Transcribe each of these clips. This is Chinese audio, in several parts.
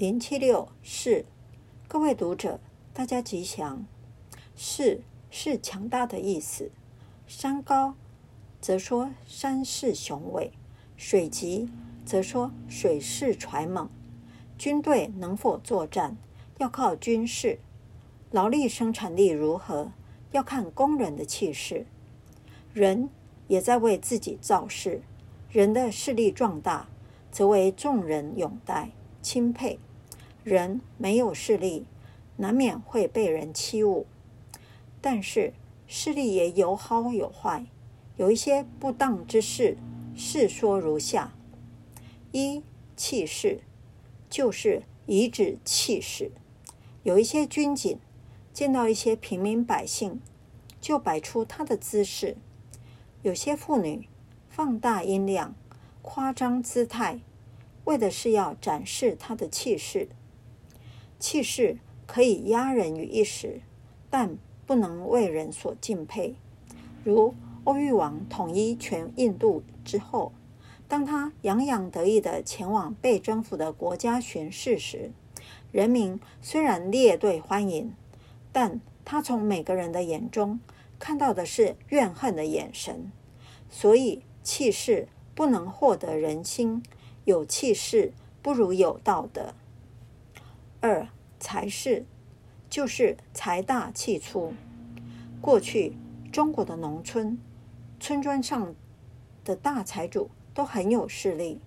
零七六是各位读者，大家吉祥。势是强大的意思，山高则说山势雄伟，水急则说水势揣猛。军队能否作战，要靠军事；劳力生产力如何，要看工人的气势。人也在为自己造势，人的势力壮大，则为众人拥戴、钦佩。人没有势力，难免会被人欺侮。但是势力也有好有坏，有一些不当之事，事说如下：一、气势，就是以指气势。有一些军警见到一些平民百姓，就摆出他的姿势；有些妇女放大音量，夸张姿态，为的是要展示他的气势。气势可以压人于一时，但不能为人所敬佩。如欧玉王统一全印度之后，当他洋洋得意地前往被征服的国家巡视时，人民虽然列队欢迎，但他从每个人的眼中看到的是怨恨的眼神。所以气势不能获得人心，有气势不如有道德。二财势就是财大气粗。过去中国的农村，村庄上的大财主都很有势力。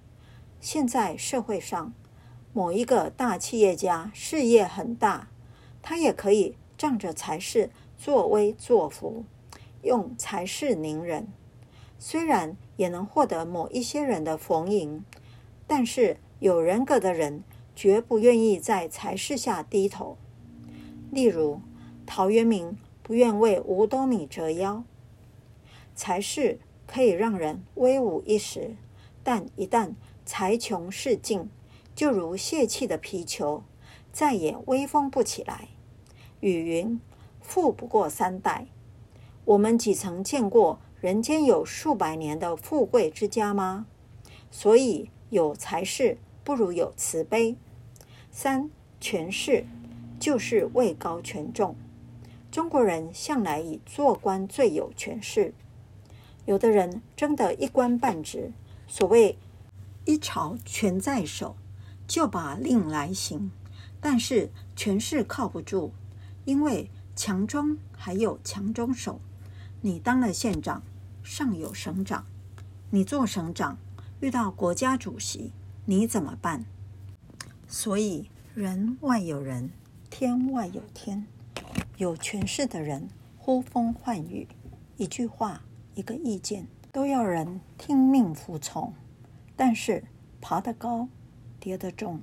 现在社会上，某一个大企业家事业很大，他也可以仗着财势作威作福，用财势凌人。虽然也能获得某一些人的逢迎，但是有人格的人。绝不愿意在财势下低头。例如，陶渊明不愿为五斗米折腰。财势可以让人威武一时，但一旦财穷势尽，就如泄气的皮球，再也威风不起来。语云：“富不过三代。”我们几曾见过人间有数百年的富贵之家吗？所以有财势。不如有慈悲。三、权势就是位高权重。中国人向来以做官最有权势，有的人争得一官半职，所谓一朝权在手，就把令来行。但是权势靠不住，因为强中还有强中手。你当了县长，上有省长，你做省长遇到国家主席。你怎么办？所以人外有人，天外有天。有权势的人呼风唤雨，一句话、一个意见都要人听命服从。但是爬得高，跌得重，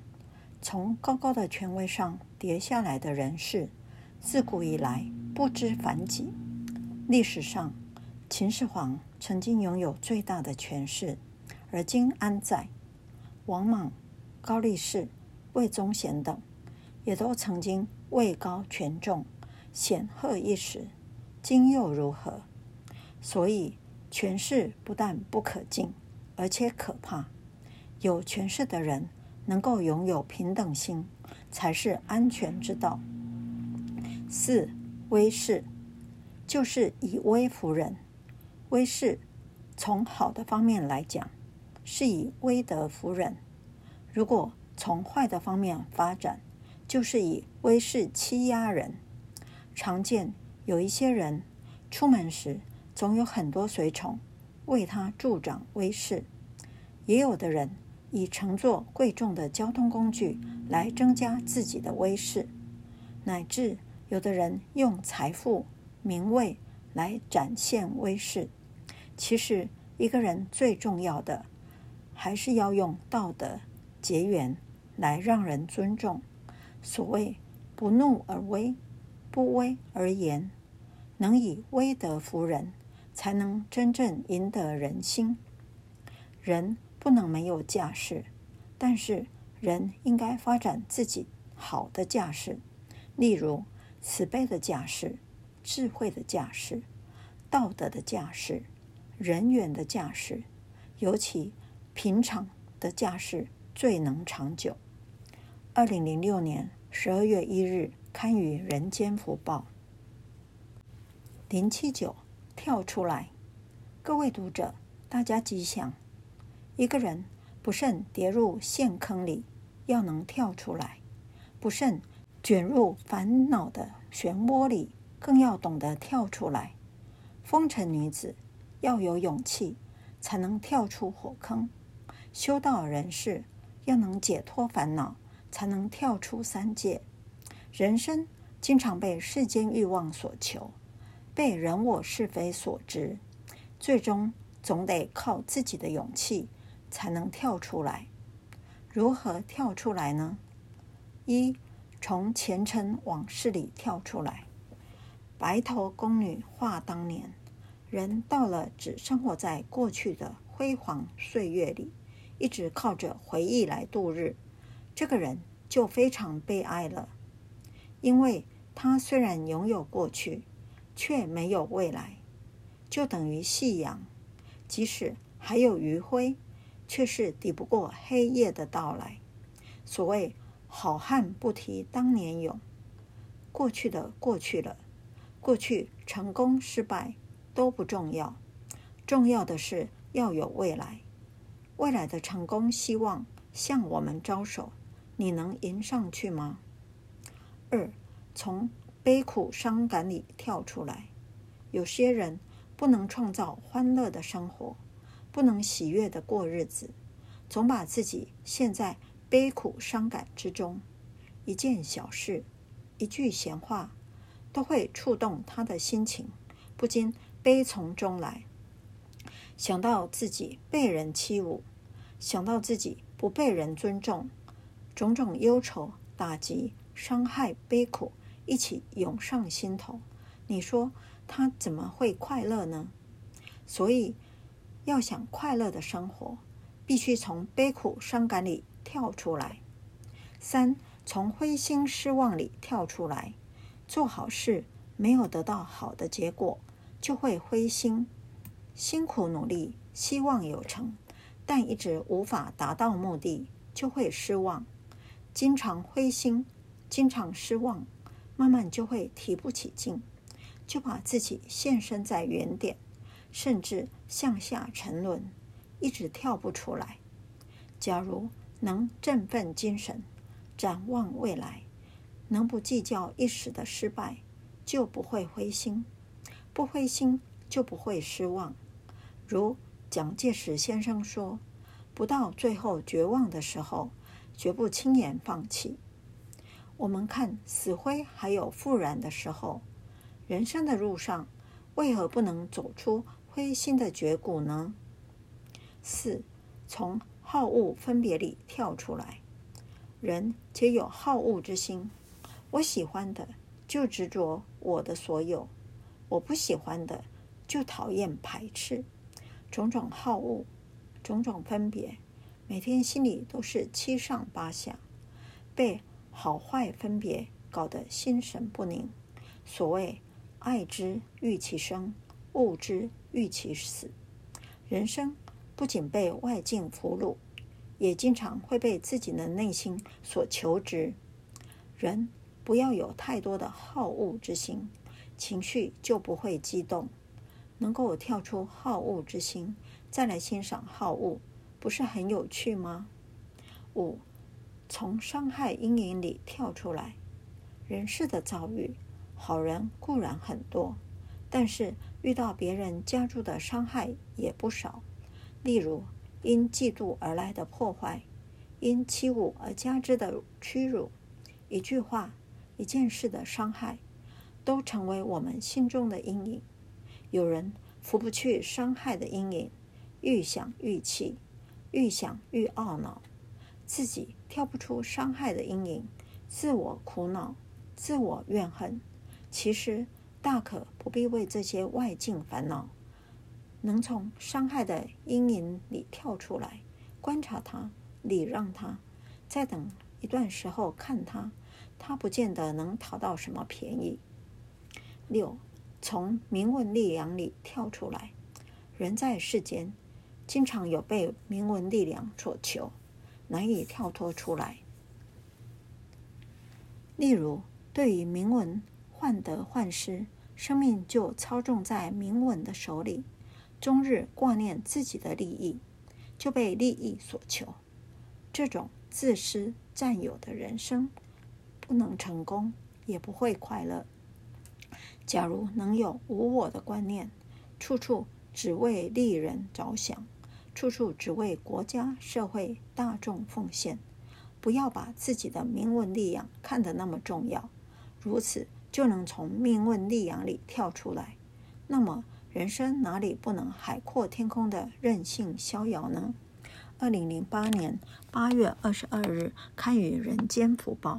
从高高的权位上跌下来的人士，自古以来不知凡几。历史上，秦始皇曾经拥有最大的权势，而今安在？王莽、高力士、魏忠贤等，也都曾经位高权重、显赫一时，今又如何？所以，权势不但不可敬，而且可怕。有权势的人能够拥有平等心，才是安全之道。四、威势就是以威服人。威势从好的方面来讲。是以威德服人，如果从坏的方面发展，就是以威势欺压人。常见有一些人出门时，总有很多随从为他助长威势；也有的人以乘坐贵重的交通工具来增加自己的威势，乃至有的人用财富、名位来展现威势。其实，一个人最重要的。还是要用道德结缘来让人尊重。所谓不怒而威，不威而严，能以威德服人，才能真正赢得人心。人不能没有架势，但是人应该发展自己好的架势，例如慈悲的架势、智慧的架势、道德的架势、人缘的架势，尤其。平常的架势最能长久。二零零六年十二月一日刊于《人间福报》。零七九跳出来，各位读者，大家吉祥。一个人不慎跌入陷坑里，要能跳出来；不慎卷入烦恼的漩涡里，更要懂得跳出来。风尘女子要有勇气，才能跳出火坑；修道人士要能解脱烦恼，才能跳出三界。人生经常被世间欲望所求，被人我是非所执，最终总得靠自己的勇气。才能跳出来。如何跳出来呢？一，从前尘往事里跳出来。白头宫女话当年，人到了只生活在过去的辉煌岁月里，一直靠着回忆来度日，这个人就非常悲哀了。因为他虽然拥有过去，却没有未来，就等于夕阳，即使还有余晖。却是抵不过黑夜的到来。所谓“好汉不提当年勇”，过去的过去了，过去成功失败都不重要，重要的是要有未来。未来的成功希望向我们招手，你能迎上去吗？二，从悲苦伤感里跳出来。有些人不能创造欢乐的生活。不能喜悦的过日子，总把自己陷在悲苦伤感之中。一件小事，一句闲话，都会触动他的心情，不禁悲从中来。想到自己被人欺侮，想到自己不被人尊重，种种忧愁、打击、伤害、悲苦一起涌上心头。你说他怎么会快乐呢？所以。要想快乐的生活，必须从悲苦伤感里跳出来。三，从灰心失望里跳出来。做好事没有得到好的结果，就会灰心；辛苦努力，希望有成，但一直无法达到目的，就会失望。经常灰心，经常失望，慢慢就会提不起劲，就把自己陷身在原点。甚至向下沉沦，一直跳不出来。假如能振奋精神，展望未来，能不计较一时的失败，就不会灰心；不灰心，就不会失望。如蒋介石先生说：“不到最后绝望的时候，绝不轻言放弃。”我们看死灰还有复燃的时候，人生的路上，为何不能走出灰心的绝谷呢？四，从好恶分别里跳出来。人皆有好恶之心，我喜欢的就执着我的所有，我不喜欢的就讨厌排斥。种种好恶，种种分别，每天心里都是七上八下，被好坏分别搞得心神不宁。所谓爱之欲其生，恶之。欲其死，人生不仅被外境俘虏，也经常会被自己的内心所囚执。人不要有太多的好恶之心，情绪就不会激动。能够跳出好恶之心，再来欣赏好恶，不是很有趣吗？五，从伤害阴影里跳出来。人世的遭遇，好人固然很多。但是遇到别人加注的伤害也不少，例如因嫉妒而来的破坏，因欺侮而加之的屈辱，一句话、一件事的伤害，都成为我们心中的阴影。有人拂不去伤害的阴影，愈想愈气，愈想愈懊恼，自己跳不出伤害的阴影，自我苦恼，自我怨恨。其实。大可不必为这些外境烦恼，能从伤害的阴影里跳出来，观察它，礼让它，再等一段时候看它，它不见得能讨到什么便宜。六，从名闻力量里跳出来。人在世间，经常有被名闻力量所求，难以跳脱出来。例如，对于名闻患得患失，生命就操纵在名闻的手里，终日挂念自己的利益，就被利益所求。这种自私占有的人生，不能成功，也不会快乐。假如能有无我的观念，处处只为利人着想，处处只为国家、社会、大众奉献，不要把自己的名闻利养看得那么重要，如此就能从名闻利养里跳出来。那么，人生哪里不能海阔天空的任性逍遥呢？二零零八年八月二十二日刊于《人间福报》。